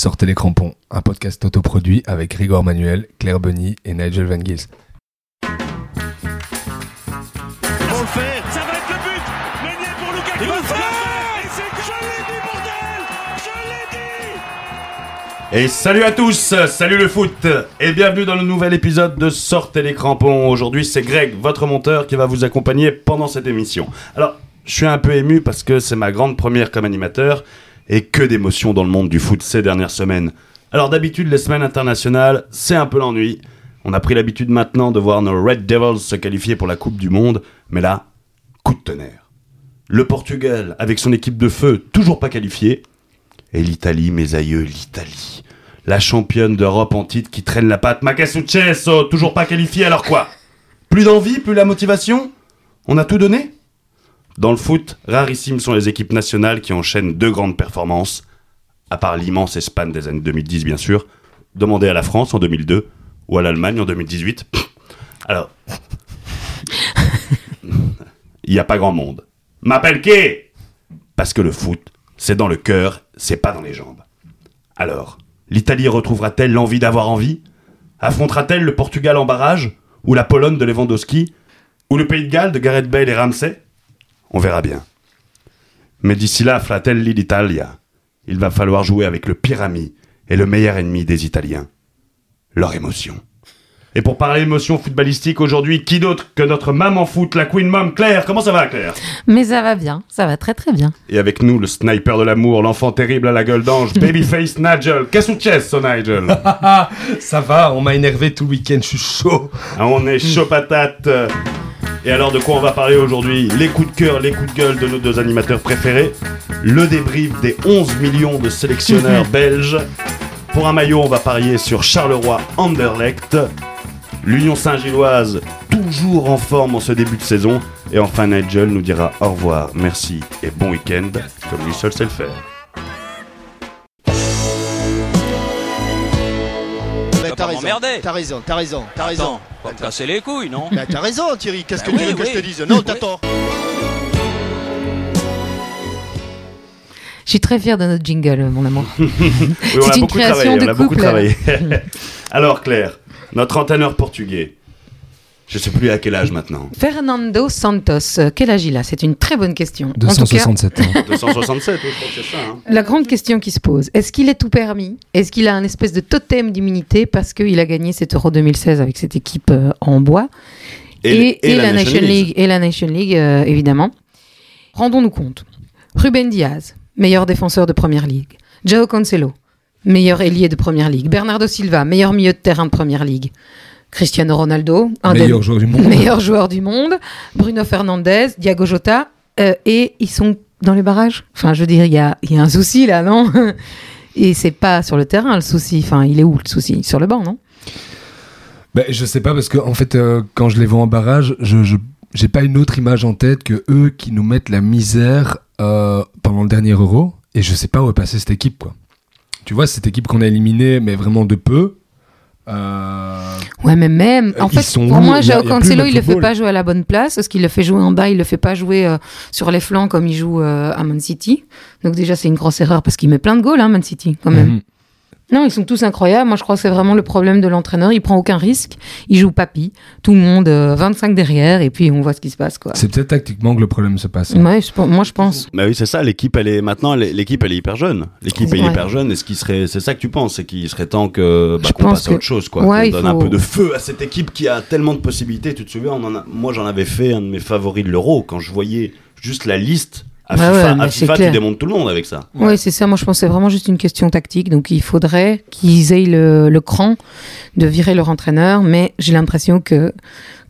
Sortez les crampons, un podcast autoproduit avec Rigor Manuel, Claire Bunny et Nigel Van Gils. Pour le faire, ça va être le but. Meunier pour Lukaku. Il va le faire. Et c'est je l'ai dit bordel. Je l'ai dit. Et salut à tous, salut le foot. Et bienvenue dans le nouvel épisode de Sortez les crampons. Aujourd'hui c'est Greg, votre monteur, qui va vous accompagner pendant cette émission. Alors, je suis un peu ému parce que c'est ma grande première comme animateur et que d'émotions dans le monde du foot ces dernières semaines. Alors d'habitude les semaines internationales, c'est un peu l'ennui. On a pris l'habitude maintenant de voir nos Red Devils se qualifier pour la Coupe du Monde, mais là, coup de tonnerre. Le Portugal, avec son équipe de feu, toujours pas qualifiée, et l'Italie, mes aïeux, l'Italie. La championne d'Europe en titre qui traîne la patte. Ma Toujours pas qualifiée, alors quoi? Plus d'envie, plus la motivation? On a tout donné? Dans le foot, rarissimes sont les équipes nationales qui enchaînent deux grandes performances. À part l'immense Espagne des années 2010, bien sûr. Demandez à la France en 2002 ou à l'Allemagne en 2018. Alors. Il n'y a pas grand monde. M'appelle qui? Parce que le foot, c'est dans le cœur, c'est pas dans les jambes. Alors, l'Italie retrouvera-t-elle l'envie d'avoir envie? Affrontera-t-elle le Portugal en barrage? Ou la Pologne de Lewandowski? Ou le Pays de Galles de Gareth Bale et Ramsey? On verra bien. Mais d'ici là, Fratelli d'Italia, il va falloir jouer avec le pire ami et le meilleur ennemi des Italiens. Leur émotion. Et pour parler émotion footballistique aujourd'hui, qui d'autre que notre maman foot, la Queen Mom Claire? Comment ça va Claire? Mais ça va bien, ça va très très bien. Et avec nous, le sniper de l'amour, l'enfant terrible à la gueule d'ange, Babyface Nigel. Qu'est-ce que tu so Nigel? Ça va, on m'a énervé tout le week-end, je suis chaud. Ah, On est chaud patate. Et alors de quoi on va parler aujourd'hui? Les coups de cœur, les coups de gueule de nos deux animateurs préférés. Le débrief des 11 millions de sélectionneurs belges. Pour un maillot, on va parier sur Charleroi Anderlecht. L'Union Saint-Gilloise, toujours en forme en ce début de saison. Et enfin, Nigel nous dira au revoir, merci et bon week-end, comme lui seul sait le faire. T'as raison, t'as raison, t'as raison, t'as raison. Attends, pas me casser les couilles, non Mais t'as raison Thierry, qu'est-ce que Bah tu oui, veux que je te dise Non, t'as Oui. tort. Je suis très fière de notre jingle, mon amour. Oui, on C'est a une beaucoup création travaillé, de on a beaucoup couple. travaillé. Alors Claire, notre entraîneur portugais, je sais plus à quel âge maintenant. Fernando Santos, quel âge il a? C'est une très bonne question. En tout cas, 267 ans. 267, oui, je crois que c'est ça. hein. la grande question qui se pose, est-ce qu'il est tout permis? Est-ce qu'il a un espèce de totem d'immunité parce qu'il a gagné cet Euro 2016 avec cette équipe euh, en bois? Et, et la, Nation League, et la Nation League euh, évidemment. Rendons-nous compte. Ruben Diaz, meilleur défenseur de Première Ligue. Joao Cancelo, meilleur ailier de Première Ligue. Bernardo Silva, meilleur milieu de terrain de Première Ligue. Cristiano Ronaldo, un des Meilleur joueur du monde. meilleurs joueurs du monde. Bruno Fernandez, Diago Jota, euh, et ils sont dans les barrages. Enfin, je veux dire, il y a, il y a un souci là, non Et c'est pas sur le terrain le souci. Enfin, il est où le souci? Sur le banc, non? Ben, je sais pas parce que en fait, euh, quand je les vois en barrage, je je- j'ai pas une autre image en tête que eux qui nous mettent la misère euh, pendant le dernier Euro et je sais pas où est passée cette équipe quoi. Tu vois cette équipe qu'on a éliminée mais vraiment de peu. Euh, Ouais, mais même. En Ils fait, pour où moi, plus Cancelo, il le fait pas jouer à la bonne place parce qu'il le fait jouer en bas, il le fait pas jouer euh, sur les flancs comme il joue euh, à Man City. Donc déjà, c'est une grosse erreur parce qu'il met plein de goals, hein, Man City, quand même. mhm. Non, ils sont tous incroyables. Moi, je crois que c'est vraiment le problème de l'entraîneur. Il prend aucun risque. Il joue papy. Tout le monde, euh, 25 derrière, et puis on voit ce qui se passe, quoi. C'est peut-être tactiquement que le problème se passe. Ouais, je pense- moi, je pense. Bah oui, c'est ça, l'équipe, elle est maintenant, l'équipe, elle est hyper jeune. L'équipe est Ouais. hyper jeune, et ce qui serait, c'est ça que tu penses, c'est qu'il serait temps que, bah, Je qu'on pense passe à que- autre chose, quoi. Ouais, qu'on donne un peu de feu à cette équipe qui a tellement de possibilités. Tu te souviens, on en a, moi, j'en avais fait un de mes favoris de l'Euro, quand je voyais juste la liste. À Ouais, FIFA, ouais, à FIFA tu démontes tout le monde avec ça. Oui, c'est ça. Moi, je pense que c'est vraiment juste une question tactique. Donc, il faudrait qu'ils aient le, le cran de virer leur entraîneur. Mais j'ai l'impression que,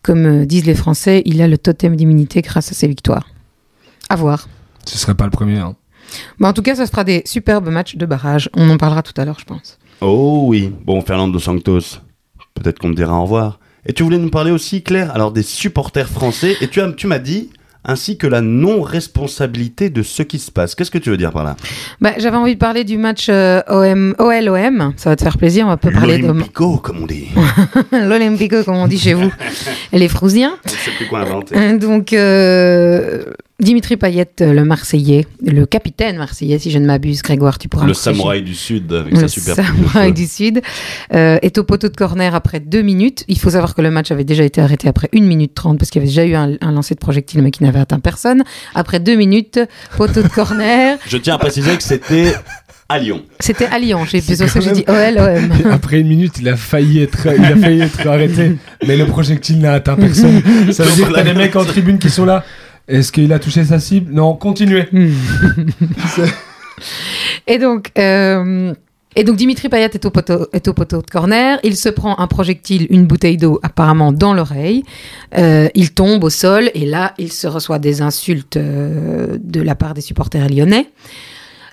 comme euh, disent les Français, il a le totem d'immunité grâce à ses victoires. À voir. Ce serait pas le premier. hein. Mais en tout cas, ça se fera des superbes matchs de barrage. On en parlera tout à l'heure, je pense. Oh oui, bon, Fernando Santos, peut-être qu'on me dira au revoir. Et tu voulais nous parler aussi, Claire, alors des supporters français, et tu, as, tu m'as dit, ainsi que la non-responsabilité de ce qui se passe. Qu'est-ce que tu veux dire par là? Bah, J'avais envie de parler du match euh, OM, OL-OM. Ça va te faire plaisir. On peut parler de L'Olympico, comme on dit. l'Olympico, comme on dit chez vous. Les Frousiens. Je sais plus quoi inventer. Donc, euh, Dimitri Payet, euh, le Marseillais, le capitaine Marseillais, si je ne m'abuse, Grégoire, tu pourras Le samouraï du Sud avec Le sa super de samouraï du Sud euh, est au poteau de corner après deux minutes. Il faut savoir que le match avait déjà été arrêté après une minute trente parce qu'il y avait déjà eu un, un lancer de projectile mais qui n'avait atteint personne. Après deux minutes, poteau de corner. Je tiens à préciser que c'était à Lyon. C'était à Lyon. J'ai ça que j'ai dit OL, OM. Après une minute, il a failli être, il a failli être arrêté, mais le projectile n'a atteint personne. Ça veut dire que t'as des mecs en tribune qui sont là. Est-ce qu'il a touché sa cible? Non, continuez. Et donc, euh, et donc Dimitri Payet est au, poteau, est au poteau de corner. Il se prend un projectile, une bouteille d'eau apparemment dans l'oreille. Euh, il tombe au sol et là, il se reçoit des insultes euh, de la part des supporters lyonnais.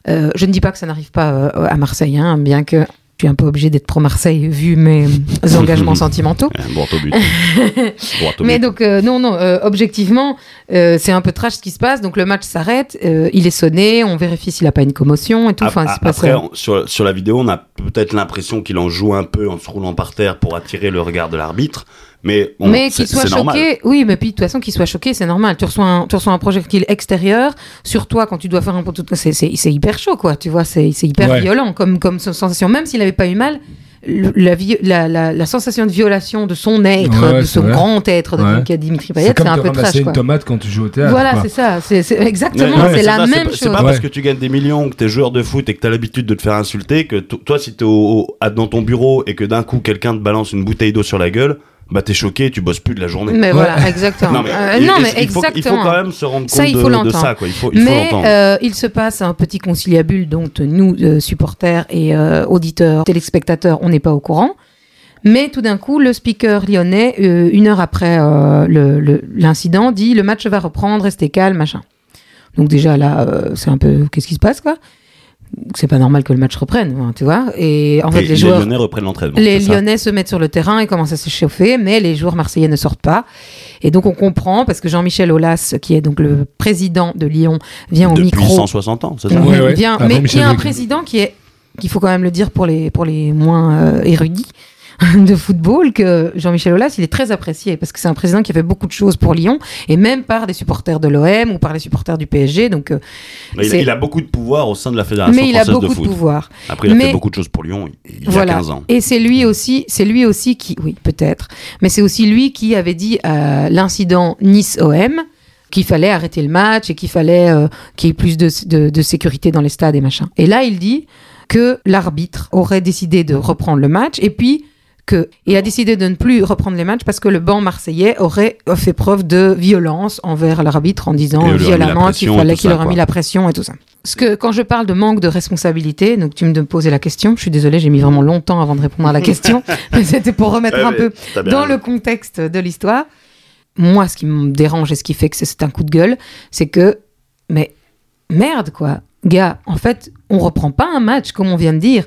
Euh, je ne dis pas que ça n'arrive pas à Marseille, hein, bien que je suis un peu obligé d'être pro-Marseille vu mes engagements sentimentaux. Droit au but. Droit au Mais but. donc, euh, non, non, euh, objectivement, euh, c'est un peu trash ce qui se passe. Donc, le match s'arrête, euh, il est sonné, on vérifie s'il n'a pas une commotion et tout. Enfin, pas Après, on- sur, sur la vidéo, on a peut-être l'impression qu'il en joue un peu en se roulant par terre pour attirer le regard de l'arbitre. Mais, bon, mais c'est- qu'il soit c'est normal. choqué, oui, mais puis de toute façon qu'il soit choqué, c'est normal. Tu reçois, un, tu reçois un projectile extérieur sur toi quand tu dois faire un poteau, de- c'est c'est- c'est hyper chaud, quoi. Tu vois, c'est c'est hyper Ouais. violent comme comme sensation. Même s'il avait pas eu mal, le- la, la, la, la sensation de violation de son être, Ouais, de c'est ce vrai. grand être de Ouais. Dimitri Payet, C'est comme c'est un peu trash, une quoi. tomate quand tu joues au théâtre. Voilà, c'est ça. C'est c'est- exactement, ouais, c'est la ça, même pas- C'est chose. pas parce Ouais. que tu gagnes des millions, que t'es joueur de foot et que t'as l'habitude de te faire insulter, que toi, si t'es dans ton bureau et que d'un coup quelqu'un te balance une bouteille d'eau sur la gueule, bah t'es choqué, tu bosses plus de la journée. Mais Ouais. voilà, exactement. Non mais, Euh, il- non, il- mais il faut, exactement. il faut quand même se rendre compte Ça, il de, faut ça, quoi. Il faut, il faut Mais l'entendre. euh, il se passe un petit conciliabule dont nous, euh, supporters et euh, auditeurs, téléspectateurs, on n'est pas au courant. Mais tout d'un coup, le speaker lyonnais, euh, une heure après euh, le- le- l'incident, dit le match va reprendre, restez calme, machin. Donc déjà là, euh, c'est un peu qu'est-ce qui se passe quoi? C'est pas normal que le match reprenne, hein, tu vois. Et en fait, Et les joueurs, Lyonnais reprennent l'entraînement. les Lyonnais se mettent sur le terrain et commencent à s'échauffer, mais les joueurs marseillais ne sortent pas. Et donc on comprend, parce que Jean-Michel Aulas, qui est donc le président de Lyon, vient au Depuis micro. 160 ans, c'est ça. Ouais, ouais. Vient- Avant mais qui est un président qui est, qu'il faut quand même le dire pour les, pour les moins euh, érudits de football, que Jean-Michel Aulas, il est très apprécié, parce que c'est un président qui a fait beaucoup de choses pour Lyon, et même par des supporters de l'OM ou par les supporters du PSG. Donc, euh, il, a beaucoup de pouvoir au sein de la Fédération mais il a française beaucoup de pouvoir. Après, il a Mais- fait beaucoup de choses pour Lyon il, il voilà. y a 15 ans. Et c'est lui aussi, c'est lui aussi qui, oui, peut-être, mais c'est aussi lui qui avait dit à l'incident Nice-OM qu'il fallait arrêter le match et qu'il fallait euh, qu'il y ait plus de, de- de sécurité dans les stades et machin. Et là, il dit que l'arbitre aurait décidé de reprendre le match et puis que et a décidé de ne plus reprendre les matchs parce que le banc marseillais aurait fait preuve de violence envers l'arbitre en disant violemment qu'il fallait qu'il aurait mis la pression et tout ça. Parce que quand je parle de manque de responsabilité, donc tu me posais la question, je suis désolée, j'ai mis vraiment longtemps avant de répondre à la question, mais c'était pour remettre Ouais, un peu dans raison. le contexte de l'histoire. Moi, ce qui me dérange et ce qui fait que c'est- c'est un coup de gueule, c'est que, mais merde quoi, gars, en fait, on reprend pas un match comme on vient de dire.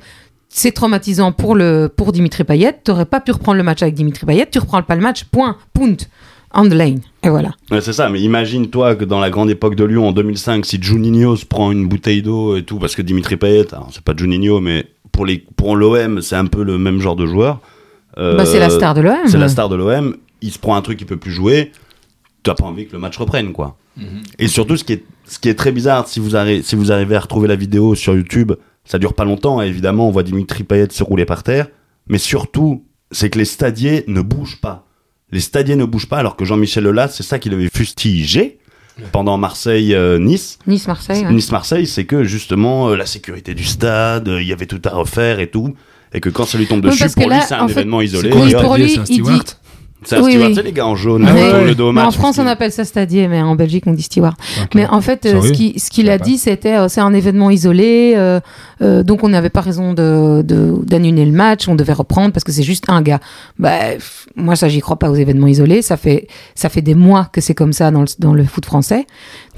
C'est traumatisant pour le pour Dimitri Payet. T'aurais pas pu reprendre le match avec Dimitri Payet. Tu reprends pas le match. Point. Punt. On the lane. Et voilà. Ouais, c'est ça, mais imagine-toi que dans la grande époque de Lyon en 2005, si Juninho se prend une bouteille d'eau et tout, parce que Dimitri Payet, c'est pas Juninho, mais pour les pour l'OM, c'est un peu le même genre de joueur. Euh, Bah, c'est la star de l'OM. C'est la star de l'OM. Il se prend un truc qu'il peut plus jouer. Tu as pas envie que le match reprenne, quoi. Et surtout, ce qui est ce qui est très bizarre, si vous arrivez si vous arrivez à retrouver la vidéo sur YouTube, ça dure pas longtemps. hein, évidemment, on voit Dimitri Payet se rouler par terre, mais surtout, c'est que les stadiers ne bougent pas. Les stadiers ne bougent pas, alors que Jean-Michel Aulas, c'est ça qu'il avait fustigé pendant Marseille-Nice. Nice-Marseille. ouais. Nice-Marseille, c'est que justement euh, la sécurité du stade, euh, il y avait tout à refaire et tout, et que quand ça lui tombe dessus, pour lui c'est un fait, événement isolé. Hop, pour lui, c'est un il dit-. C'est un oui, steward, oui. tu sais, les gars en jaune, Ah ouais, le dos en France, on appelle ça stadier, mais en Belgique, on dit steward. Mais en fait, euh, ce qui- ce qu'il a dit, c'était euh, c'est un événement isolé, euh, euh, donc on n'avait pas raison de- de- d'annuler le match, on devait reprendre parce que c'est juste un gars. Bah, pff, moi, ça, j'y crois pas aux événements isolés. Ça fait, ça fait des mois que c'est comme ça dans le, dans le foot français.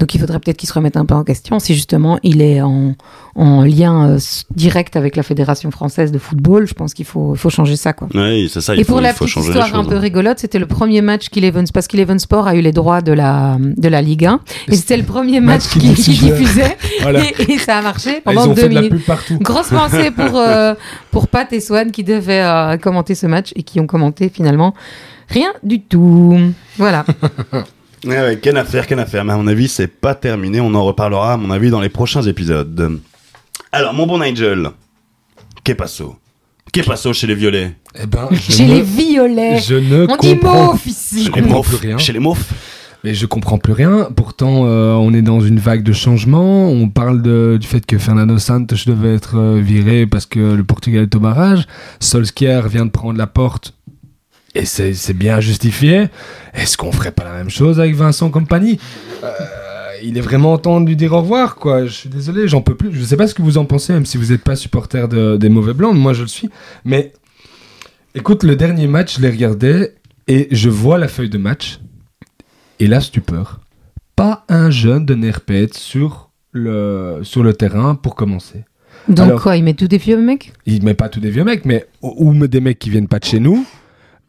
Donc il faudrait peut-être qu'il se remette un peu en question si justement il est en, en lien euh, direct avec la Fédération française de football. Je pense qu'il faut, changer ça, quoi. Ouais, c'est ça, il Et faut, pour la faut petite histoire un peu rigolote, c'était le premier match qu'Eleven, parce qu'Eleven Sport a eu les droits de la, de la Ligue 1. Et c'était le premier match Match qui. Voilà. Et, et ça a marché Ah, pendant deux minutes. Grosse pensée pour, euh, pour Pat et Swan qui devaient euh, commenter ce match et qui ont commenté finalement rien du tout. Voilà. Ouais, ouais, qu'en à faire, qu'en à faire. Mais à mon avis, c'est pas terminé. On en reparlera, à mon avis, dans les prochains épisodes. Alors, mon bon Nigel, qu'est passo Qu'est passo chez les violets? Eh ben, Chez ne- les violets. Je ne On dit comprends mauve ici. Je comprends plus rien. Chez les maufs Mais je comprends plus rien. Pourtant, euh, on est dans une vague de changement. On parle de- du fait que Fernando Santos devait être euh, viré parce que le Portugal est au barrage. Solskjaer vient de prendre la porte. Et c'est c'est bien justifié. Est-ce qu'on ferait pas la même chose avec Vincent Compagnie Euh, Il est vraiment temps de lui dire au revoir, quoi. Je suis désolé, j'en peux plus. Je sais pas ce que vous en pensez, même si vous n'êtes pas supporter de- des mauvais blancs. Moi, je le suis. Mais écoute, le dernier match, je l'ai regardé et je vois la feuille de match. Et là, stupeur. Pas un jeune de Nerpet sur le, sur le terrain pour commencer. Donc Alors- quoi, il met tous des vieux mecs? Il met pas tous des vieux mecs, mais ou, ou des mecs qui viennent pas de chez nous,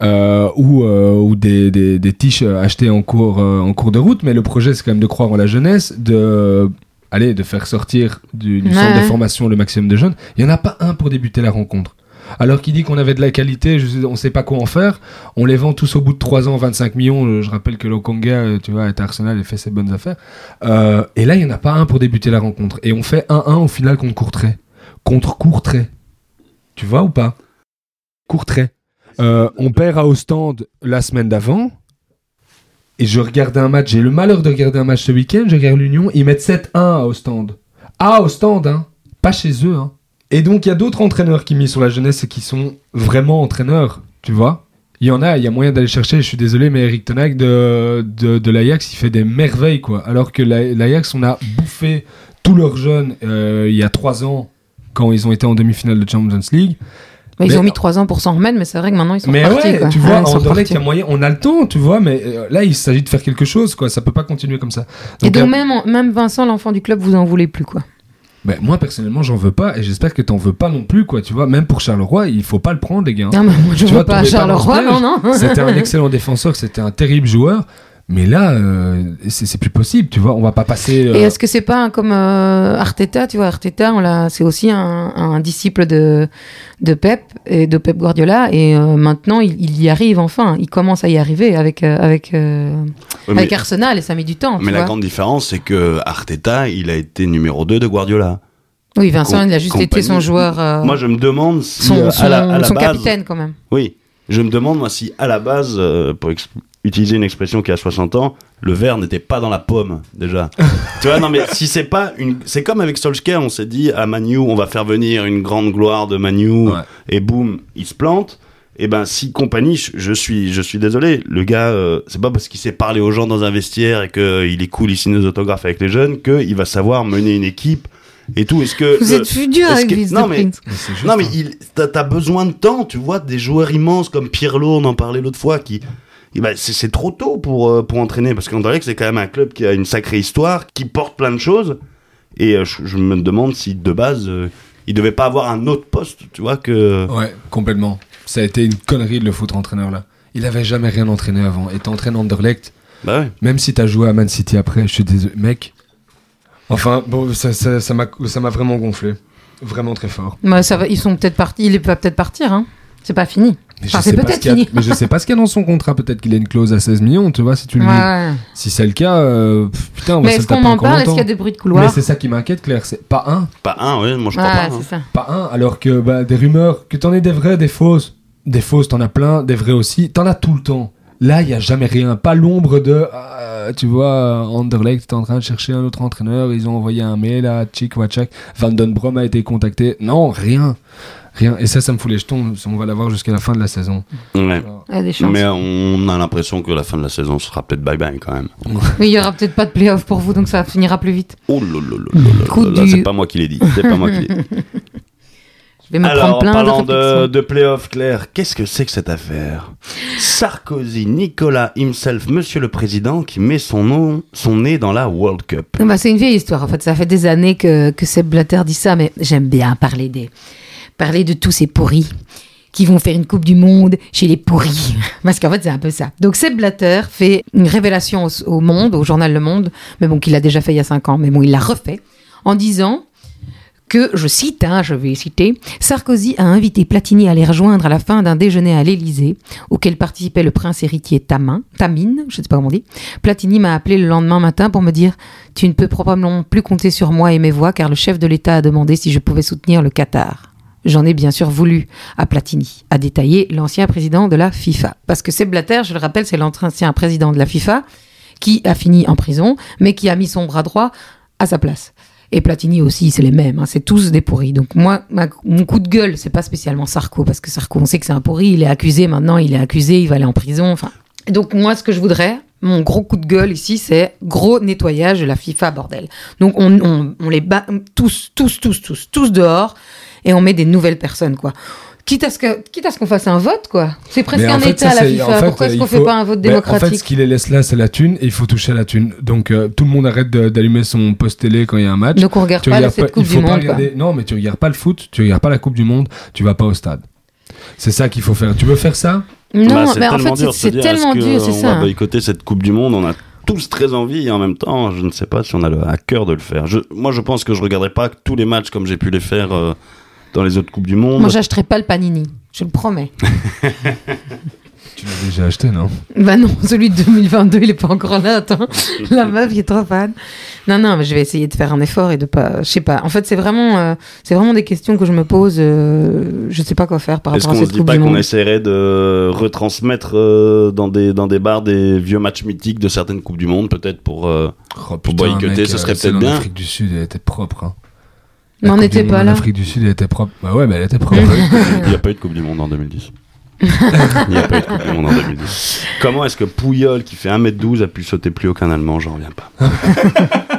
euh, ou, euh, ou des, des, des tiches euh, achetées en cours, euh, en cours de route. Mais le projet, c'est quand même de croire en la jeunesse, de, allez, de faire sortir du, du Ouais, centre de formation le maximum de jeunes. Il y en a pas un pour débuter la rencontre. Alors qu'il dit qu'on avait de la qualité, je on sait pas quoi en faire. On les vend tous au bout de 3 ans, 25 millions. Je rappelle que Lokonga, tu vois, est à Arsenal et fait ses bonnes affaires. Euh, et là, il y en a pas un pour débuter la rencontre. Et on fait 1-1 au final contre Courtrai. Contre Courtrai. Tu vois ou pas? Courtrai. Euh, on perd à Ostende la semaine d'avant. Et je regardais un match. J'ai le malheur de regarder un match ce week-end. Je regarde l'Union. Ils mettent 7-1 à Ostende. À Ostende, hein. Pas chez eux, hein. Et donc, il y a d'autres entraîneurs qui misent sur la jeunesse et qui sont vraiment entraîneurs. Tu vois Il y en a, il y a moyen d'aller chercher. Je suis désolé, mais Eric Tenac de, de, de l'Ajax, il fait des merveilles, quoi. Alors que la- l'Ajax, on a bouffé tous leurs jeunes euh, il y a 3 ans quand ils ont été en demi-finale de Champions League. Ils Mais- ont mis trois ans pour s'en remettre, mais c'est vrai que maintenant ils sont Mais partis. ouais, quoi. tu vois, Ouais, ils sont Anderlecht, il y a moyen, on a le temps, tu vois, mais euh, là, il s'agit de faire quelque chose, quoi. Ça peut pas continuer comme ça. Et donc euh, même, en- même Vincent, l'enfant du club, vous en voulez plus quoi. ben, moi, personnellement, j'en veux pas, et j'espère que t'en veux pas non plus, quoi. Tu vois, même pour Charleroi, il faut pas le prendre, les gars. Non, mais moi je Tu veux vois, pas Charleroi, non, non. C'était un excellent défenseur, c'était un terrible joueur, mais là, euh, c'est plus possible, tu vois. On va pas passer. euh, Et est-ce que c'est pas un- comme euh, Arteta, tu vois, Arteta, on l'a, c'est aussi un, un disciple de, de Pep et de Pep Guardiola, et euh, maintenant il, il y arrive enfin, il commence à y arriver avec euh, avec euh, Ouais, mais avec Arsenal et ça met du temps. tu mais la vois. grande différence, c'est que Arteta, il a été numéro 2 de Guardiola. Oui, Vincent, Com- il a juste été son joueur, euh, Moi, je me demande si son, euh, à la, à la son base, capitaine quand même. oui, je me demande moi si à la base, euh, pour utiliser une expression qui a 60 ans, le verre n'était pas dans la pomme déjà. tu vois, non mais si c'est pas une, c'est comme avec Solskjaer, on s'est dit à Manu, on va faire venir une grande gloire de Manu Ouais. et boum, il se plante. Et ben si compagnie, je, suis, je suis désolé, le gars, euh, c'est pas parce qu'il sait parler aux gens dans un vestiaire et qu'il est cool, il signe des autographes avec les jeunes, qu'il va savoir mener une équipe et tout. Est-ce que Vous le- êtes plus dur avec que- Vince non, mais- non mais il, t'as, besoin de temps, tu vois, des joueurs immenses comme Pirlo, on en parlait l'autre fois, qui, eh ben, c'est, c'est trop tôt pour euh, pour entraîner parce qu'Anderlecht c'est quand même un club qui a une sacrée histoire, qui porte plein de choses, et euh, je, je me demande si de base euh, il devait pas avoir un autre poste, tu vois que. Ouais, complètement. Ça a été une connerie de le foutre entraîneur là. Il avait jamais rien entraîné avant. Et t'entraînes Anderlecht, Bah ouais. même si t'as joué à Man City après, je suis désolé, mec. Enfin, bon, ça ça- ça m'a ça m'a vraiment gonflé. Vraiment très fort. Bah, ça va, ils sont peut-être partis, il va peut-être partir, hein. C'est pas fini. Mais Enfin, je sais pas peut-être ce qu'il y a- fini. Mais je sais pas ce qu'il y a dans son contrat. Peut-être qu'il a une clause à 16 millions, tu vois, si tu le dis. Si c'est le cas, euh, putain, on va Mais se le taper qu'on en encore parle? Est-ce longtemps. qu'il y a des bruits de Mais couloir c'est ça qui m'inquiète, Claire. C'est pas un. Pas un, ouais, moi je crois pas. hein. ça. Pas un, alors que bah, des rumeurs, que t'en aies des vraies, des fausses. Des fausses, t'en as plein, des vraies aussi. T'en as tout le temps. Là, il y a jamais rien. Pas l'ombre de. ah, tu vois, Anderlecht est en train de chercher un autre entraîneur. Ils ont envoyé un mail à Chick Wachak. Van Den Brom a été contacté. Non, rien. Rien. Et ça, ça me fout les jetons. On va l'avoir jusqu'à la fin de la saison. Ouais. Il y a des chances. Mais on a l'impression que la fin de la saison sera peut-être bye bye quand même. Mais il y aura peut-être pas de playoff pour vous, donc ça finira plus vite. Oh là c'est pas moi qui l'ai dit. C'est pas moi qui l'ai dit. Je vais me Alors, en plein de parlant de, réflexions. de playoff, Claire, qu'est-ce que c'est que cette affaire? Sarkozy, Nicolas himself, Monsieur le Président, qui met son nom, son nez dans la World Cup. Bah, c'est une vieille histoire, en fait. Ça fait des années que, que Seb Blatter dit ça, mais j'aime bien parler, des, parler de tous ces pourris qui vont faire une Coupe du Monde chez les pourris. Parce qu'en fait, c'est un peu ça. Donc, Seb Blatter fait une révélation au, Monde, au journal Le Monde, mais bon, qu'il a déjà fait il y a cinq ans, mais bon, il l'a refait, en disant que, je cite, hein, je vais citer, Sarkozy a invité Platini à les rejoindre à la fin d'un déjeuner à l'Élysée, auquel participait le prince héritier Tamin, Tamine, je ne sais pas comment on dit. Platini m'a appelé le lendemain matin pour me dire Tu ne peux probablement plus compter sur moi et mes voix, car le chef de l'État a demandé si je pouvais soutenir le Qatar. J'en ai bien sûr voulu à Platini, a détaillé l'ancien président de la FIFA. Parce que Seb Blatter, je le rappelle, c'est l'ancien président de la FIFA qui a fini en prison, mais qui a mis son bras droit à sa place. Et Platini aussi, c'est les mêmes, hein, c'est tous des pourris. Donc moi, mon coup de gueule, c'est pas spécialement Sarko, parce que Sarko, on sait que c'est un pourri, il est accusé maintenant, il est accusé, il va aller en prison. Enfin, donc moi, ce que je voudrais, mon gros coup de gueule ici, c'est gros nettoyage de la FIFA, bordel. Donc on, on, on les bat tous, tous, tous, tous, tous dehors, et on met des nouvelles personnes, quoi. Quitte à ce que, quitte à ce qu'on fasse un vote, quoi. C'est presque un fait, État, ça, la FIFA. en fait, Pourquoi est-ce qu'on faut- fait pas un vote Ben, démocratique En fait, ce qui les laisse là, c'est la thune, et il faut toucher à la thune. Donc, euh, tout le monde arrête d'allumer son poste télé quand il y a un match. Donc on regarde Tu pas regardes cette pas- Coupe du Monde, quoi. regarder- Non, mais tu regardes pas le foot, tu regardes pas la Coupe du Monde, tu vas pas au stade. C'est ça qu'il faut faire. Tu veux faire ça? Non, Bah, mais en fait, c'est tellement dur, c'est On ça. va hein. boycotter cette Coupe du Monde? On a tous très envie et en même temps, je ne sais pas si on a le, à cœur de le faire. Je- moi, je pense que je regarderai pas tous les matchs comme j'ai pu les faire euh, dans les autres Coupes du Monde. Moi, j'achèterai pas le Panini, je le promets. Tu l'as déjà acheté, non? Bah non, celui de 2022, il est pas encore là, attends. La meuf, il est trop fan. Non, non, mais je vais essayer de faire un effort et de pas... Je sais pas. En fait, c'est vraiment, euh, c'est vraiment des questions que je me pose. euh, je sais pas quoi faire par Est-ce rapport à qu'on se cette dit pas qu'on essaierait de retransmettre euh, dans, des, dans des bars des vieux matchs mythiques de certaines Coupes du Monde, peut-être pour. euh, Oh, Pour boycotter, ce serait peut-être en bien. Afrique du Sud, elle était propre. Hein. Mais on n'était pas là. Afrique du Sud, elle était propre. Bah ouais, mais elle était propre. Il n'y a pas eu de Coupe du Monde en 2010. Il n'y a pas eu de Coupe du Monde en 2010. Comment est-ce que Pouyol, qui fait 1m12, a pu sauter plus haut qu'un Allemand? J'en reviens pas.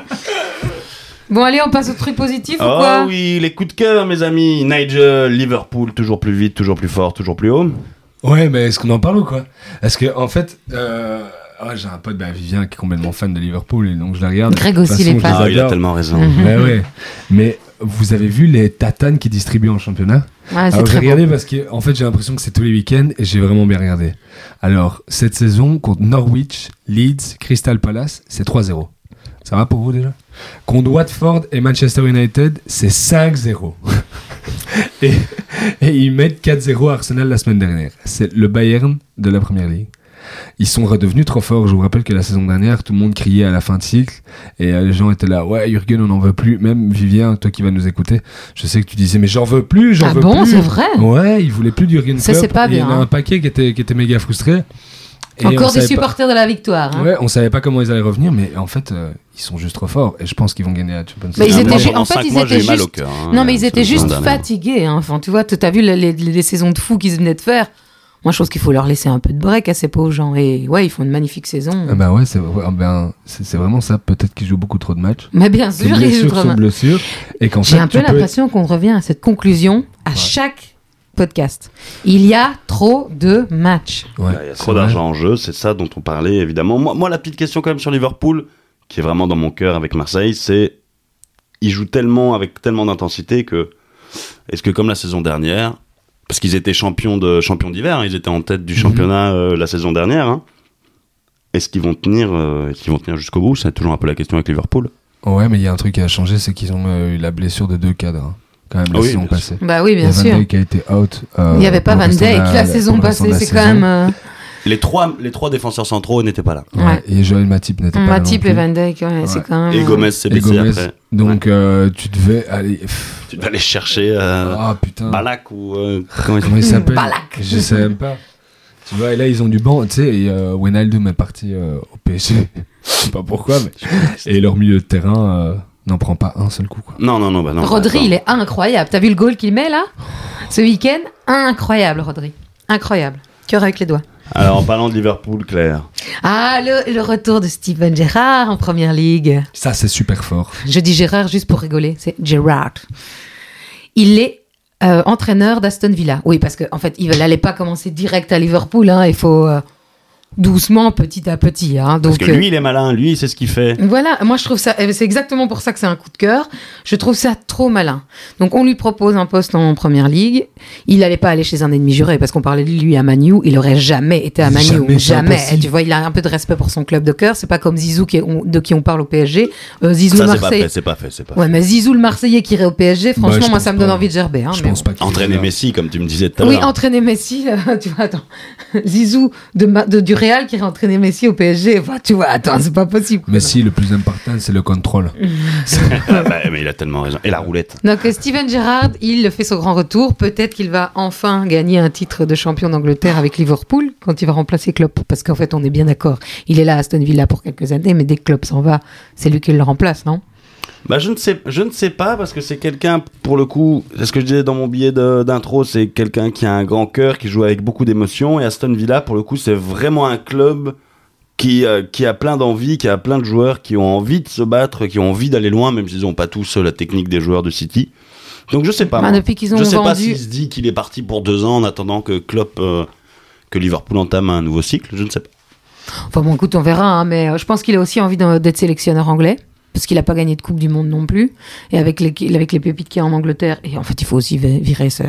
Bon, allez, on passe au truc positif ou Oh quoi oui, les coups de cœur, mes amis. Nigel, Liverpool, toujours plus vite, toujours plus fort, toujours plus haut. Ouais, mais est-ce qu'on en parle ou quoi? Parce que en fait, euh, ah, j'ai un pote, bah, Vivien, qui est complètement fan de Liverpool, et donc je la regarde. Greg aussi, façon, les fans. Ah, il a tellement raison. Ouais, ouais. Mais vous avez vu les tatanes qui distribuent en championnat Ouais, Alors j'ai regardé bon. parce que en fait j'ai l'impression que c'est tous les week-ends et j'ai vraiment bien regardé. Alors cette saison contre Norwich, Leeds, Crystal Palace, c'est 3-0. Ça va pour vous déjà? Contre Watford et Manchester United, c'est 5-0. et, et ils mettent 4-0 à Arsenal la semaine dernière. C'est le Bayern de la Première Ligue. Ils sont redevenus trop forts. Je vous rappelle que la saison dernière, tout le monde criait à la fin de cycle et euh, les gens étaient là. Ouais, Jürgen, on n'en veut plus. Même Vivien, toi qui vas nous écouter, je sais que tu disais, mais j'en veux plus, j'en Ah veux bon, plus. c'est vrai? Ouais, il voulait plus du Jürgen Ça, c'est pas Et Il y bien, en a hein. un paquet qui était, qui était méga frustré. Et Encore des pas- supporters de la victoire. hein. Ouais, on savait pas comment ils allaient revenir, mais en fait, euh, ils sont juste trop forts. Et je pense qu'ils vont gagner la Champions Mais ils League. étaient Moi, ju- en fait, ils mois, étaient eu mal juste- au cœur, hein, Non, mais ils étaient juste fatigués. hein. Enfin, tu vois, t'as vu les, les- les saisons de fous qu'ils venaient de faire. Moi, je pense qu'il faut leur laisser un peu de break à ces pauvres gens. Et ouais, ils font une magnifique saison. Ah bah ouais, c'est ouais, ben, vraiment ça. Peut-être qu'ils jouent beaucoup trop de matchs. Mais bien sûr, ils jouent trop sur mal. blessure. Et qu'en J'ai fait, un peu être- l'impression qu'on revient à cette conclusion à chaque podcast. Il y a trop de matchs. Ouais, Il y a trop d'argent en jeu, c'est ça dont on parlait évidemment. Moi, moi, la petite question quand même sur Liverpool, qui est vraiment dans mon cœur avec Marseille, c'est ils jouent tellement avec tellement d'intensité que est-ce que comme la saison dernière, parce qu'ils étaient champions de champions d'hiver, hein, ils étaient en tête Mhm. du championnat euh, la saison dernière, hein, est-ce qu'ils vont tenir, euh, est-ce qu'ils vont tenir jusqu'au bout? C'est toujours un peu la question avec Liverpool. Ouais, mais il y a un truc qui a changé, c'est qu'ils ont euh, eu la blessure de deux cadres. hein, quand même, la Ah oui, saison passée. Bah oui, Il y bien a Van sûr. Dijk qui a été out. euh, Il n'y avait pas Van Dijk la, la- saison passée. C'est quand même. Euh, Les trois, les trois défenseurs centraux n'étaient pas là. Ouais. Et Joël Matip n'était pas là. Matip non et plus. Van Dijk, ouais, c'est quand même. Et euh, Gomez s'est Et blessé Gomez. après. Donc euh, tu devais aller. pff, Tu dois aller chercher euh, Ah putain. Balak ou euh, comment il Comment il s'appelle Balak. Je sais même pas. Tu vois, et là ils ont du banc, tu sais, et euh, Wijnaldum est parti euh, au PSG. Je sais pas pourquoi, mais. Et leur milieu de terrain euh, n'en prend pas un seul coup, quoi. Non, non, non, bah non. Rodri, attends. il est incroyable. T'as vu le goal qu'il met là? Ce week-end Incroyable, Rodri. Incroyable. Cœur avec les doigts. Alors, en parlant de Liverpool, Claire. Ah, le, le retour de Steven Gerrard en première ligue. Ça, c'est super fort. Je dis Gérard juste pour rigoler, c'est Gerrard. Il est euh, entraîneur d'Aston Villa. Oui, parce qu'en en fait, il n'allait pas commencer direct à Liverpool. hein, Il faut, euh, doucement, petit à petit. Hein. Parce Donc, que euh, lui, il est malin, lui, c'est ce qu'il fait. voilà, moi je trouve ça, eh c'est exactement pour ça que c'est un coup de cœur. Je trouve ça trop malin. Donc on lui propose un poste en première ligue. Il n'allait pas aller chez un ennemi juré parce qu'on parlait de lui à Manu. Il aurait jamais été à Manu, Jamais. Tu vois, il a un peu de respect pour son club de cœur. C'est pas comme Zizou qui est- on- de qui on parle au PSG. Euh, Zizou Ça, le c'est pas Marseillais. fait, c'est pas fait, Ouais, mais Zizou le Marseillais qui irait au PSG. Bah, Franchement, moi ça me donne pas. envie de gerber. Hein, Je mais pense bon. pas Entraîner Messi, comme tu me disais tout à Oui, l'heure. entraîner Messi, euh, tu vois, attends. Zizou de, Ma- de- du Real qui irait entraîner Messi au PSG. Enfin, tu vois, attends, c'est pas possible. Mais si, le plus important, c'est le contrôle. Ah, bah, mais il a tellement raison. Et la roulette. Donc euh, Steven Gerrard, il fait son grand retour. Peut-être qu'il va enfin gagner un titre de champion d'Angleterre avec Liverpool quand il va remplacer Klopp. Parce qu'en fait, on est bien d'accord. Il est là à Aston Villa pour quelques années, mais dès que Klopp s'en va, c'est lui qui le remplace, non? Bah, je ne sais, je ne sais pas parce que c'est quelqu'un, pour le coup, c'est ce que je disais dans mon billet d'intro, c'est quelqu'un qui a un grand cœur, qui joue avec beaucoup d'émotion. Et Aston Villa, pour le coup, c'est vraiment un club qui, euh, qui a plein d'envie, qui a plein de joueurs qui ont envie de se battre, qui ont envie d'aller loin, même s'ils n'ont pas tous la technique des joueurs de City. Donc je sais pas. Bah, depuis qu'ils ont je sais pas s'il se dit qu'il est parti pour deux ans en attendant que Klopp, euh, que Liverpool entame un nouveau cycle. Je ne sais pas. Enfin bon, écoute, on verra. hein, mais euh, je pense qu'il a aussi envie d'être sélectionneur anglais. Parce qu'il n'a pas gagné de Coupe du Monde non plus. Et avec les, avec les pépites qu'il y a en Angleterre. Et en fait, il faut aussi vi- virer ce,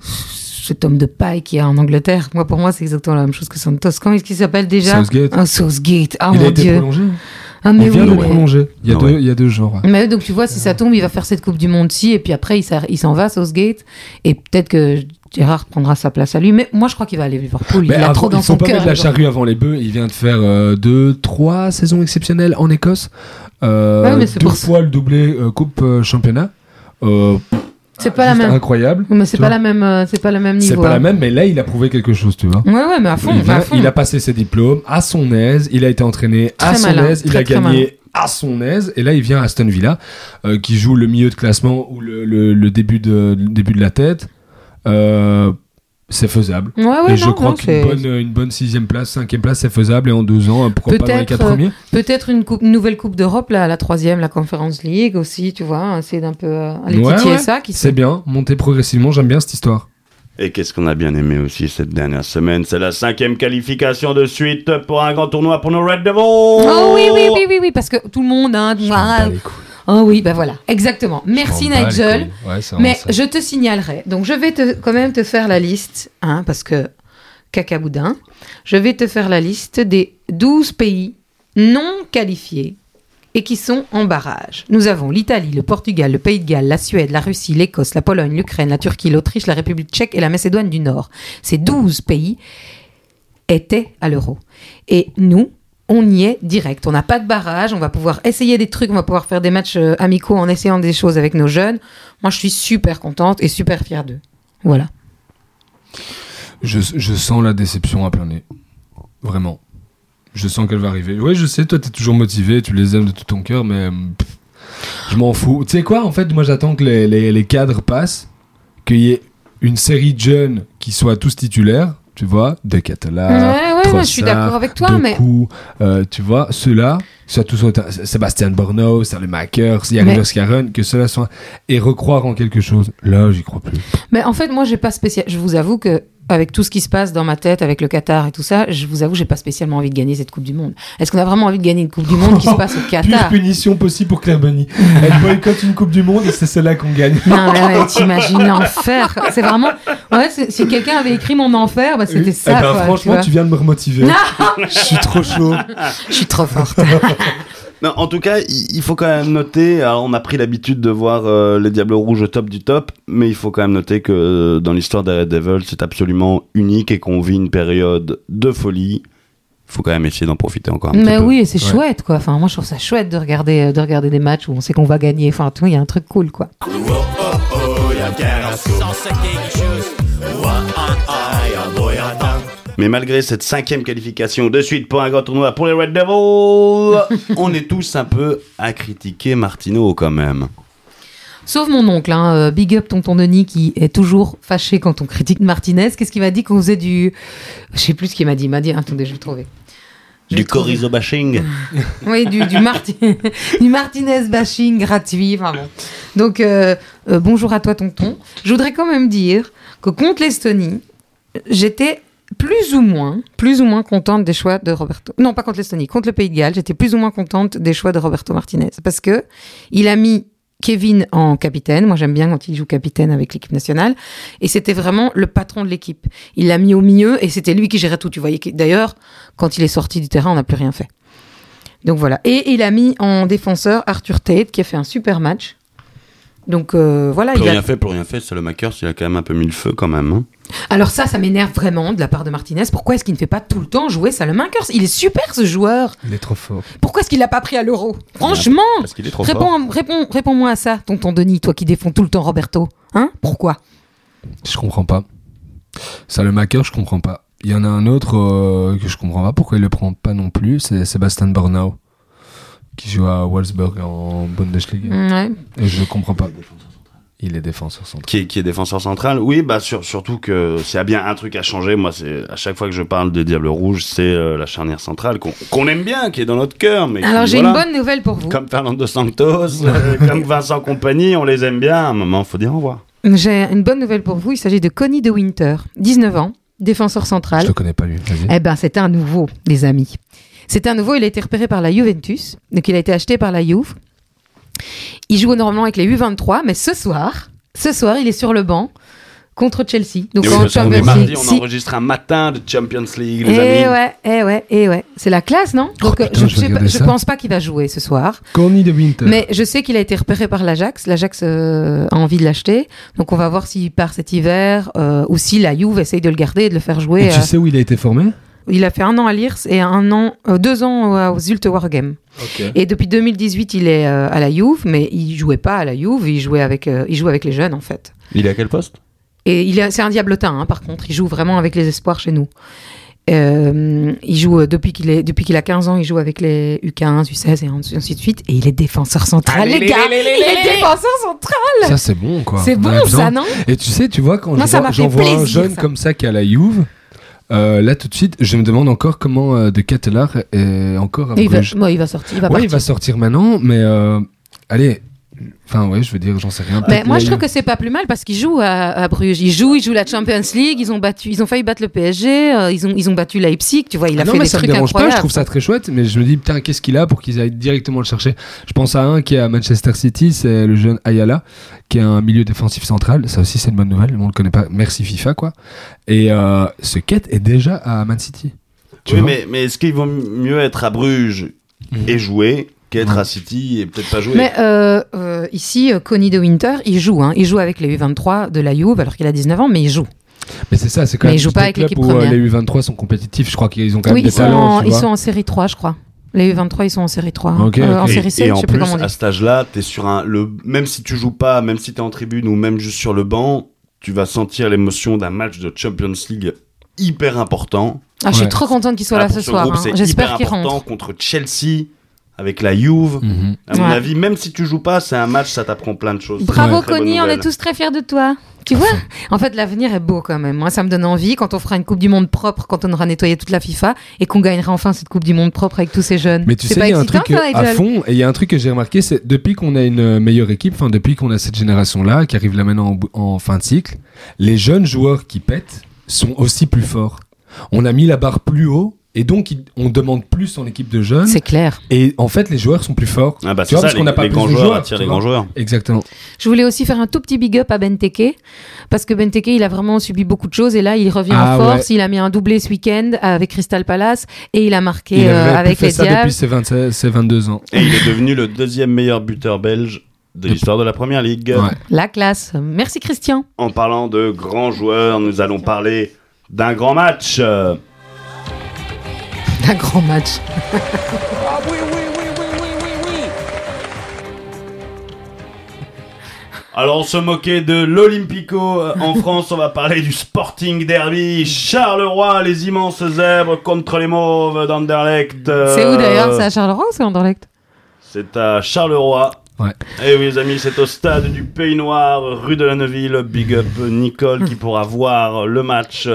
cet homme de paille qui est en Angleterre. Moi, pour moi, c'est exactement la même chose que Santos. Comment est-ce qu'il s'appelle déjà Southgate. Un Southgate. Ah il a mon été Dieu. prolongé. Ah, mais il vient oui, de mais- prolonger. Il y a, Ah deux, ouais. il y a deux jours. Mais donc tu vois, si ça tombe, il va faire cette Coupe du Monde-ci, et puis après, il s'en va, Southgate, et peut-être que Gérard prendra sa place à lui. Mais moi, je crois qu'il va aller à Liverpool. Il Mais a trop dans il faut son pas cœur. mettre la charrue avant les bœufs. Il vient de faire euh, deux, trois saisons exceptionnelles en Écosse. Euh, Ouais, deux fois le doublé euh, Coupe euh, Championnat. Euh, C'est pas la même. Incroyable. Mais c'est pas la même, c'est pas le même niveau. C'est pas la hein. même, mais là, il a prouvé quelque chose, tu vois. Ouais, ouais, mais à fond, il, à vient- fond. il a passé ses diplômes à son aise, il a été entraîné à son malin, aise, il très, a gagné malin. à son aise, et là il vient à Aston Villa, euh, qui joue le milieu de classement ou le, le- le début, de, le début de la tête. Euh, c'est faisable. Ouais, ouais, et je crois qu'une c'est- bonne, une bonne sixième place, cinquième place, c'est faisable, et en deux ans, pourquoi pas dans les Peut-être, quatre euh, premiers Peut-être une, coupe- une nouvelle Coupe d'Europe, là, la troisième, la Conference League aussi, tu vois, essayer d'un peu euh, aller Ouais, ça. Qui C'est bien, monter progressivement, j'aime bien cette histoire. Et qu'est-ce qu'on a bien aimé aussi cette dernière semaine C'est la cinquième qualification de suite pour un grand tournoi pour nos Red Devils Oh oui, oui, oui, oui, oui, parce que tout le monde, hein, Oh oui, ben voilà, exactement. Merci Nigel. Ouais, Mais ça. je te signalerai. Donc, je vais te, quand même te faire la liste, hein, parce que cacaboudin. Je vais te faire la liste des 12 pays non qualifiés et qui sont en barrage. Nous avons l'Italie, le Portugal, le Pays de Galles, la Suède, la Russie, l'Écosse, la Pologne, l'Ukraine, la Turquie, l'Autriche, la République tchèque et la Macédoine du Nord. Ces 12 pays étaient à l'euro. Et nous, on y est direct. On n'a pas de barrage. On va pouvoir essayer des trucs. On va pouvoir faire des matchs euh, amicaux en essayant des choses avec nos jeunes. Moi, je suis super contente et super fière d'eux. Voilà. Je, je sens la déception à plein nez. Vraiment. Je sens qu'elle va arriver. Oui, je sais, toi, t'es toujours motivé, tu les aimes de tout ton cœur, mais pff, je m'en fous. Tu sais quoi, en fait, moi, j'attends que les, les- les cadres passent, qu'il y ait une série de jeunes qui soient tous titulaires, tu vois, de Catala, ouais, ouais, ouais, je suis Trossard, d'accord avec toi, mais. Doku, euh, tu vois, ceux-là, Sébastien Mais- Yarriver Scarron, que ceux-là soient. Et recroire en quelque chose. Là, j'y crois plus. Mais en fait, moi, j'ai pas spécial. Je vous avoue que avec tout ce qui se passe dans ma tête, avec le Qatar et tout ça, je vous avoue, j'ai pas spécialement envie de gagner cette Coupe du Monde. Est-ce qu'on a vraiment envie de gagner une Coupe du Monde qui se passe au Pire Qatar punition possible pour Claire Bunny. Elle boycotte une Coupe du Monde et c'est celle-là qu'on gagne. Non, mais ouais, t'imagines l'enfer. C'est vraiment. Ouais, c'est- si quelqu'un avait écrit mon enfer, bah, c'était ça. Eh ben, quoi, franchement, vois. tu, viens de me remotiver. Je suis trop chaud. Je suis trop forte. Non, en tout cas, il faut quand même noter, alors on a pris l'habitude de voir euh, les Diables Rouges au top du top, mais il faut quand même noter que euh, dans l'histoire des Red Devils, c'est absolument unique et qu'on vit une période de folie. Il faut quand même essayer d'en profiter encore un petit Mais peu. oui, et c'est Ouais. chouette, quoi. Enfin, moi, je trouve ça chouette de regarder, euh, de regarder des matchs où on sait qu'on va gagner. Enfin, tout, il y a un truc cool, quoi. Mais malgré cette cinquième qualification de suite pour un grand tournoi pour les Red Devils, on est tous un peu à critiquer Martino quand même. Sauf mon oncle, hein, euh, Big Up Tonton Denis, qui est toujours fâché quand on critique Martinez. Qu'est-ce qu'il m'a dit qu'on faisait du. Je sais plus ce qu'il m'a dit. Il m'a dit. Attendez, je vais le trouver. Du chorizo bashing. Oui, du, du, Marti- du Martinez bashing gratuit. Enfin bon. Donc, euh, euh, bonjour à toi, tonton. Je voudrais quand même dire que contre l'Estonie, j'étais plus ou moins, plus ou moins contente des choix de Roberto. Non, pas contre l'Estonie, contre le Pays de Galles. J'étais plus ou moins contente des choix de Roberto Martinez parce que il a mis Kevin en capitaine. Moi, j'aime bien quand il joue capitaine avec l'équipe nationale. Et c'était vraiment le patron de l'équipe. Il l'a mis au milieu et c'était lui qui gérait tout. Tu voyais d'ailleurs, quand il est sorti du terrain, on n'a plus rien fait. Donc voilà. Et il a mis en défenseur Arthur Tate qui a fait un super match. Donc euh, voilà. Plus il a- rien fait, plus rien fait. C'est le Makers, il a quand même un peu mis le feu quand même. hein. Alors ça, ça m'énerve vraiment de la part de Martinez. Pourquoi est-ce qu'il ne fait pas tout le temps jouer Salemankers Il est super ce joueur. Il est trop fort. Pourquoi est-ce qu'il l'a pas pris à l'euro? Franchement Parce qu'il est trop fort. Réponds, réponds, réponds-moi à ça, tonton Denis, toi qui défends tout le temps Roberto. Hein? Pourquoi? Je comprends pas. Ça, le maker, je comprends pas. Il y en a un autre euh, que je comprends pas pourquoi il le prend pas non plus, c'est Sébastien Bornau, qui joue à Wolfsburg en Bundesliga. Ouais. Et je comprends pas. Il est défenseur central. Qui est, qui est défenseur central Oui, bah sur- surtout que s'il y a bien un truc à changer, moi, c'est à chaque fois que je parle des Diables Rouges, c'est euh, la charnière centrale qu'on aime bien, qui est dans notre cœur. Mais Alors j'ai voilà, une bonne nouvelle pour vous. Comme Fernando Santos, euh, comme Vincent Compagnie, on les aime bien. À un moment, faut dire au revoir. J'ai une bonne nouvelle pour vous. Il s'agit de Connie de Winter, 19 ans, défenseur Je central. le connais pas lui. Eh ben, c'est un nouveau, les amis. C'est un nouveau. Il a été repéré par la Juventus, donc il a été acheté par la Juve. Il joue normalement avec les U23, mais ce soir, ce soir, il est sur le banc contre Chelsea. Donc Et oui, en parce qu'on est Champions mardi, League. on enregistre un matin de Champions League, les Eh amis. ouais, eh ouais, eh ouais. C'est la classe, non Oh, Donc, putain, je, ça. pense pas qu'il va jouer ce soir. Corny de Winter. Mais je sais qu'il a été repéré par l'Ajax. L'Ajax euh, a envie de l'acheter. Donc on va voir s'il part cet hiver euh, ou si la Juve essaye de le garder et de le faire jouer. Et tu euh, sais où il a été formé? Il a fait un an à Liers et un an, euh, deux ans aux Zulte Waregem. Et depuis 2018, il est euh, à la Juve, mais il jouait pas à la Juve. Il jouait avec, euh, il joue avec les jeunes en fait. Il est à quel poste? Et il est, c'est un diablotin, hein, par contre. Il joue vraiment avec les espoirs chez nous. Euh, il joue euh, depuis qu'il est depuis qu'il a 15 ans, il joue avec les U15, U16 et ainsi de suite. Et il est défenseur central, les gars. Il est défenseur central. Ça c'est bon quoi. C'est On bon ça, non? Et tu sais, tu vois, quand je vois- j'en vois un jeune ça. comme ça qui a la Juve, euh, là tout de suite, je me demande encore comment euh, De Ketelaar est encore à il va, Bruges. moi, il va sortir, il va Ouais, il va sortir maintenant, mais euh, allez, enfin ouais, je veux dire, j'en sais rien. Mais moi, je trouve que c'est pas plus mal parce qu'ils jouent à, à Bruges. Ils jouent, ils jouent la Champions League. Ils ont battu, ils ont failli battre le PSG. euh, ils ont, ils ont battu Leipzig. Tu vois, il a Ah non, fait mais des ça me trucs dérange incroyables. pas, je trouve ça très chouette, mais je me dis, putain, qu'est-ce qu'il a pour qu'ils aillent directement le chercher? Je pense à un qui est à Manchester City, c'est le jeune Ayala, qui est un milieu défensif central, ça aussi c'est une bonne nouvelle, on le connaît pas, merci FIFA quoi. Et euh, ce quête est déjà à Man City. Tu Oui, vois mais, mais est-ce qu'il vaut mieux être à Bruges et jouer qu'être à City et peut-être pas jouer Mais euh, euh, ici, euh, Connie de Winter, il joue. Hein. Il joue avec les U23 de la Juve alors qu'il a 19 ans, mais il joue. Mais c'est ça, c'est quand Mais même il joue pas avec l'équipe où première. les U23 sont compétitifs, je crois qu'ils ont quand même Oui, des ils sont, talents. en, tu ils sont en série 3, je crois. Les U23, ils sont en série 3. Ok, Euh, ok. En Et- série 7, et je en sais plus plus, comment on dit. à cet âge-là, t'es sur un, le, même si tu joues pas, même si t'es en tribune ou même juste sur le banc, tu vas sentir l'émotion d'un match de Champions League hyper important. Ah, je suis trop contente qu'il soit Ah, là pour ce ce soir. groupe, hein. c'est J'espère hyper qu'il important rentre. contre Chelsea avec la Juve. Mhm. À mon Ouais. avis, même si tu joues pas, c'est un match, ça t'apprend plein de choses. Bravo Connie, on est tous très fiers de toi. Tu vois En fait, l'avenir est beau quand même. Moi, ça me donne envie quand on fera une Coupe du Monde propre, quand on aura nettoyé toute la FIFA et qu'on gagnera enfin cette Coupe du Monde propre avec tous ces jeunes. Mais tu sais, pas il y a un truc à fond, et il y a un truc que j'ai remarqué, c'est depuis qu'on a une meilleure équipe, enfin depuis qu'on a cette génération-là, qui arrive là maintenant en fin de cycle, les jeunes joueurs qui pètent sont aussi plus forts. On a mis la barre plus haut, et donc on demande plus en équipe de jeunes, C'est clair. et en fait les joueurs sont plus forts. Ah bah Tu c'est vois, ça, parce qu'on n'a pas les plus grands de joueurs joueurs, attirent les grands joueurs. Exactement. Je voulais aussi faire un tout petit big up à Benteke parce que Benteke, il a vraiment subi beaucoup de choses et là, il revient Ah en force. Il a mis un doublé ce week-end avec Crystal Palace et il a marqué il euh, avait avec fait les ça Diables. depuis ses, 26 ses 22 ans. Et il est devenu le deuxième meilleur buteur belge de l'histoire de la première ligue. Ouais. La classe. Merci Christian. En parlant de grands joueurs, nous allons parler d'un grand match. Euh, Un grand match. Ah oui, oui, oui, oui, oui, oui, oui. Alors, on se moquait de l'Olympico. Euh, En France, on va parler du Sporting Derby. Charleroi, les immenses zèbres contre les mauves d'Anderlecht. Euh, C'est où d'ailleurs C'est à Charleroi ou c'est à Anderlecht? C'est à Charleroi. Ouais. Et oui, les amis, c'est au stade du Pays Noir, rue de la Neuville. Big up Nicole qui pourra voir le match.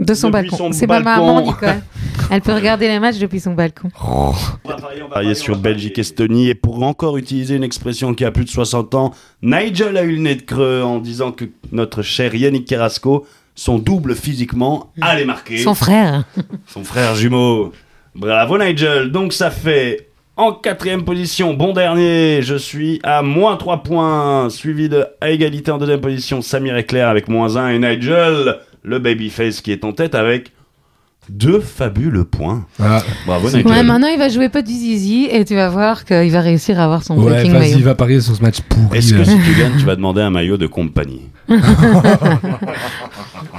De son balcon. son C'est ma maman, Nicole. Elle peut regarder les matchs depuis son balcon. On va parier sur Belgique-Estonie et pour encore utiliser une expression qui a plus de 60 ans, Nigel a eu le nez de creux en disant que notre cher Yannick Carrasco son double physiquement les marquer. Son frère. Son frère jumeau. Bravo Nigel. Donc ça fait en quatrième position, bon dernier, je suis à moins 3 points, suivi de à égalité en deuxième position, Samir et Claire avec moins 1 et Nigel, le babyface qui est en tête avec deux fabuleux points. Ah, Bravo C'est Nigel. Ouais, maintenant il va jouer pas du zizi et tu vas voir qu'il va réussir à avoir son ouais, breaking vas-y, maillot. va parier sur ce match pourri. Est-ce que si tu gagnes, tu vas demander un maillot de compagnie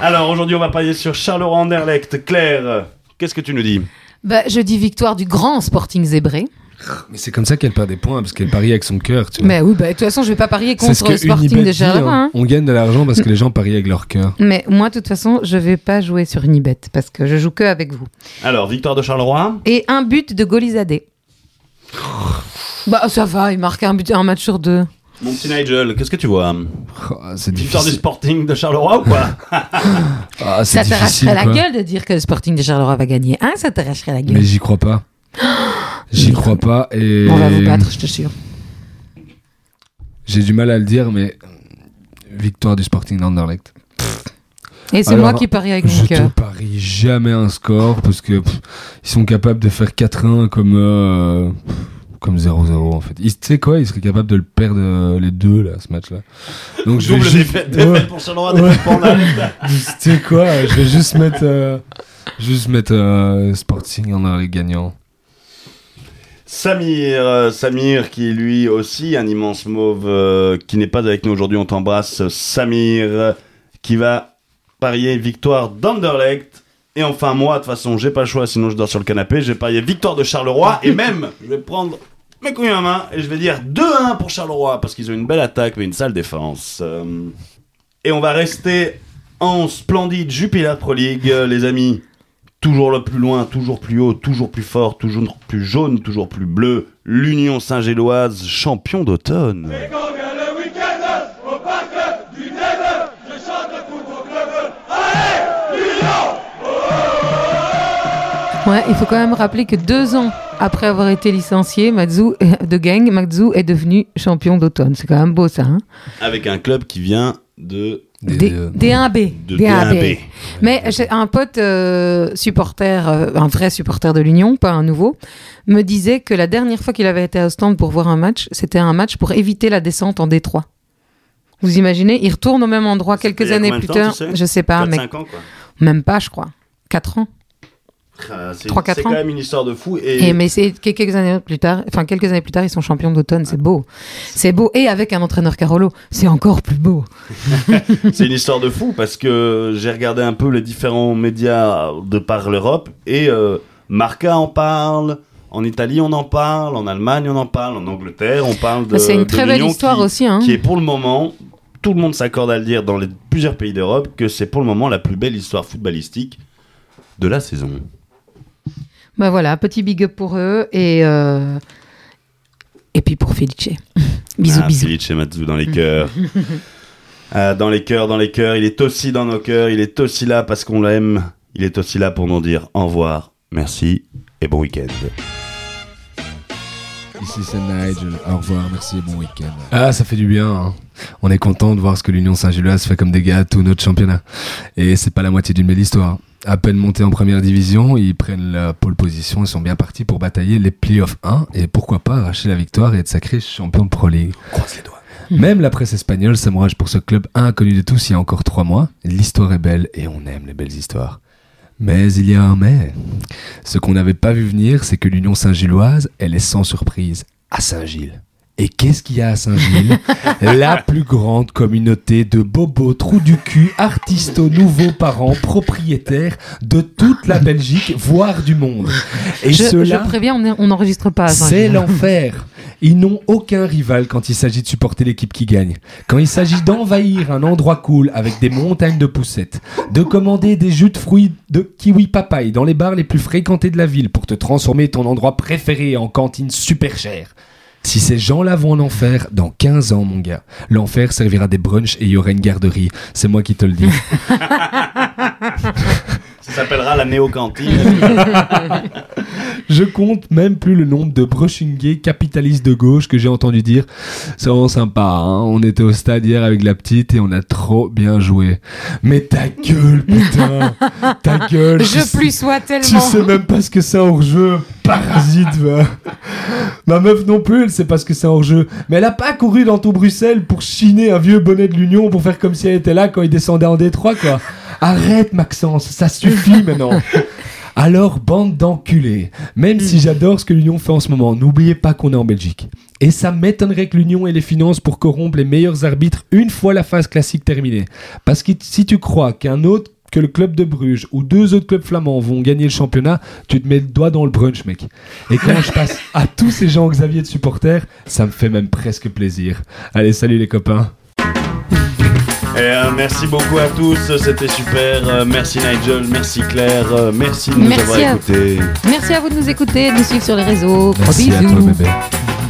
Alors aujourd'hui, on va parier sur Charleroi Anderlecht. Claire, qu'est-ce que tu nous dis? Bah, je dis victoire du grand Sporting Zébré. Mais c'est comme ça qu'elle perd des points, parce qu'elle parie avec son cœur. tu vois. Mais oui, bah, de toute façon, je vais pas parier C'est ce contre que le Sporting Unibet de dit, Charleroi. hein. hein. On gagne de l'argent parce que les gens parient avec leur cœur. Mais moi, de toute façon, je vais pas jouer sur Unibet parce que je joue que avec vous. Alors, victoire de Charleroi Et un but de Golizadeh. Bah, ça va, il marque un but, un match sur deux. Mon petit Nigel, qu'est-ce que tu vois? Oh, c'est Victoire du. Sporting de Charleroi ou quoi? C'est Ça t'arracherait la gueule de dire que le Sporting de Charleroi va gagner. Hein, ça t'arracherait la gueule. Mais j'y crois pas. J'y crois pas et On va vous battre, je te jure. j'ai du mal à le dire, mais victoire du Sporting d'Anderlecht. Et c'est moi qui parie avec Je mon cœur. parie jamais un score parce que pff, ils sont capables de faire 4-1 comme euh, comme 0-0 en fait. Tu sais quoi, ils seraient capables de le perdre euh, les deux là, ce match-là. Donc je vais Double juste- défaite, Ouais. défaite pour. Tu sais quoi, je vais juste mettre euh, juste mettre euh, Sporting en les gagnants. Samir, euh, Samir qui lui aussi un immense mauve euh, qui n'est pas avec nous aujourd'hui, on t'embrasse. Samir qui va parier victoire d'Anderlecht. Et enfin moi, de toute façon, j'ai pas le choix, sinon je dors sur le canapé. J'ai parié victoire de Charleroi et même, je vais prendre mes couilles en main et je vais dire 2-1 pour Charleroi parce qu'ils ont une belle attaque mais une sale défense. Euh, et on va rester en splendide Jupiler Pro League, les amis. Toujours le plus loin, toujours plus haut, toujours plus fort, toujours plus jaune, toujours plus bleu. L'Union Saint-Géloise, champion d'automne. Ouais, il faut quand même rappeler que deux ans après avoir été licencié, Matsu de gang, Matsu est devenu champion d'automne. C'est quand même beau ça. Hein? Avec un club qui vient de euh, D1B. de D1B. D1B. Mais j'ai un pote euh, supporter, euh, un vrai supporter de l'Union, pas un nouveau, me disait que la dernière fois qu'il avait été à stand pour voir un match, c'était un match pour éviter la descente en Détroit. Vous imaginez, il retourne au même endroit quelques années plus tard. tu sais Je sais pas, 4-5 mais ans quoi. même pas, je crois. 4 ans. Ah, C'est quand même une histoire de fou. Et, Et mais c'est quelques années plus tard, enfin quelques années plus tard, ils sont champions d'automne. C'est beau, c'est beau. Et avec un entraîneur Carolo, c'est encore plus beau. c'est une histoire de fou parce que j'ai regardé un peu les différents médias de par l'Europe et euh, Marca en parle. En Italie, on en parle. En Allemagne, on en parle. En Angleterre, on parle de. c'est une de très belle histoire qui- aussi. Hein. qui est pour le moment, tout le monde s'accorde à le dire dans les plusieurs pays d'Europe, que c'est pour le moment la plus belle histoire footballistique de la saison. Bah voilà, petit big up pour eux et euh, et puis pour Felice. bisous ah, bisous. Felice Matsu dans les cœurs. Ah, dans les cœurs, dans les cœurs. Il est aussi dans nos cœurs. Il est aussi là parce qu'on l'aime. Il est aussi là pour nous dire au revoir, merci et bon week-end. Ici c'est Nigel. Au revoir, merci et bon week-end. Ah, ça fait du bien. hein. On est content de voir ce que l'Union Saint-Gilloise fait comme dégâts à tout notre championnat. Et c'est pas la moitié d'une belle histoire. À peine montés en première division, ils prennent la pole position et sont bien partis pour batailler les playoffs 1 et pourquoi pas arracher la victoire et être sacré champion de Pro League. Croise les doigts. Même la presse espagnole s'amourage pour ce club inconnu de tous il y a encore trois mois. L'histoire est belle et on aime les belles histoires. Mais il y a un mais. Ce qu'on n'avait pas vu venir, c'est que l'Union Saint-Gilloise, elle est sans surprise à Saint-Gilles. Et qu'est-ce qu'il y a à Saint-Gilles La plus grande communauté de bobos, trous du cul, artistes nouveaux parents, propriétaires de toute la Belgique, voire du monde. Et Je, ceux-là, je préviens, on n'enregistre pas. à c'est l'enfer. Ils n'ont aucun rival quand il s'agit de supporter l'équipe qui gagne. Quand il s'agit d'envahir un endroit cool avec des montagnes de poussettes, de commander des jus de fruits de kiwi papaye dans les bars les plus fréquentés de la ville pour te transformer ton endroit préféré en cantine super chère. Si ces gens-là vont en enfer, dans 15 ans, mon gars, l'enfer servira des brunchs et il y aura une garderie. C'est moi qui te le dis. Ça s'appellera la néo-cantine. Je compte même plus le nombre de brushing capitalistes de gauche que j'ai entendu dire. C'est vraiment sympa. Hein on était au stade hier avec la petite et on a trop bien joué. Mais ta gueule, putain Ta gueule Je plus sois tellement. Tu sais même pas ce que c'est hors-jeu. Parasite, va. Ma meuf non plus, elle sait pas ce que c'est hors-jeu. Mais elle a pas couru dans tout Bruxelles pour chiner un vieux bonnet de l'Union pour faire comme si elle était là quand il descendait en Détroit, quoi. Arrête, Maxence, ça suffit maintenant. Alors, bande d'enculés, même si j'adore ce que l'Union fait en ce moment, n'oubliez pas qu'on est en Belgique. Et ça m'étonnerait que l'Union ait les finances pour corrompre les meilleurs arbitres une fois la phase classique terminée. Parce que si tu crois qu'un autre que le club de Bruges ou deux autres clubs flamands vont gagner le championnat, tu te mets le doigt dans le brunch, mec. Et quand je passe à tous ces gens Xavier de supporters, ça me fait même presque plaisir. Allez, salut les copains. Et euh, merci beaucoup à tous, c'était super. Euh, merci Nigel, merci Claire, euh, merci de nous Merci avoir à- écoutés. Merci à vous de nous écouter, de nous suivre sur les réseaux. Gros Merci à bisous. toi, bébé.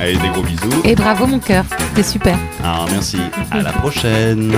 Allez, des gros bisous. Et bravo mon cœur, c'est super. Alors merci, à la prochaine.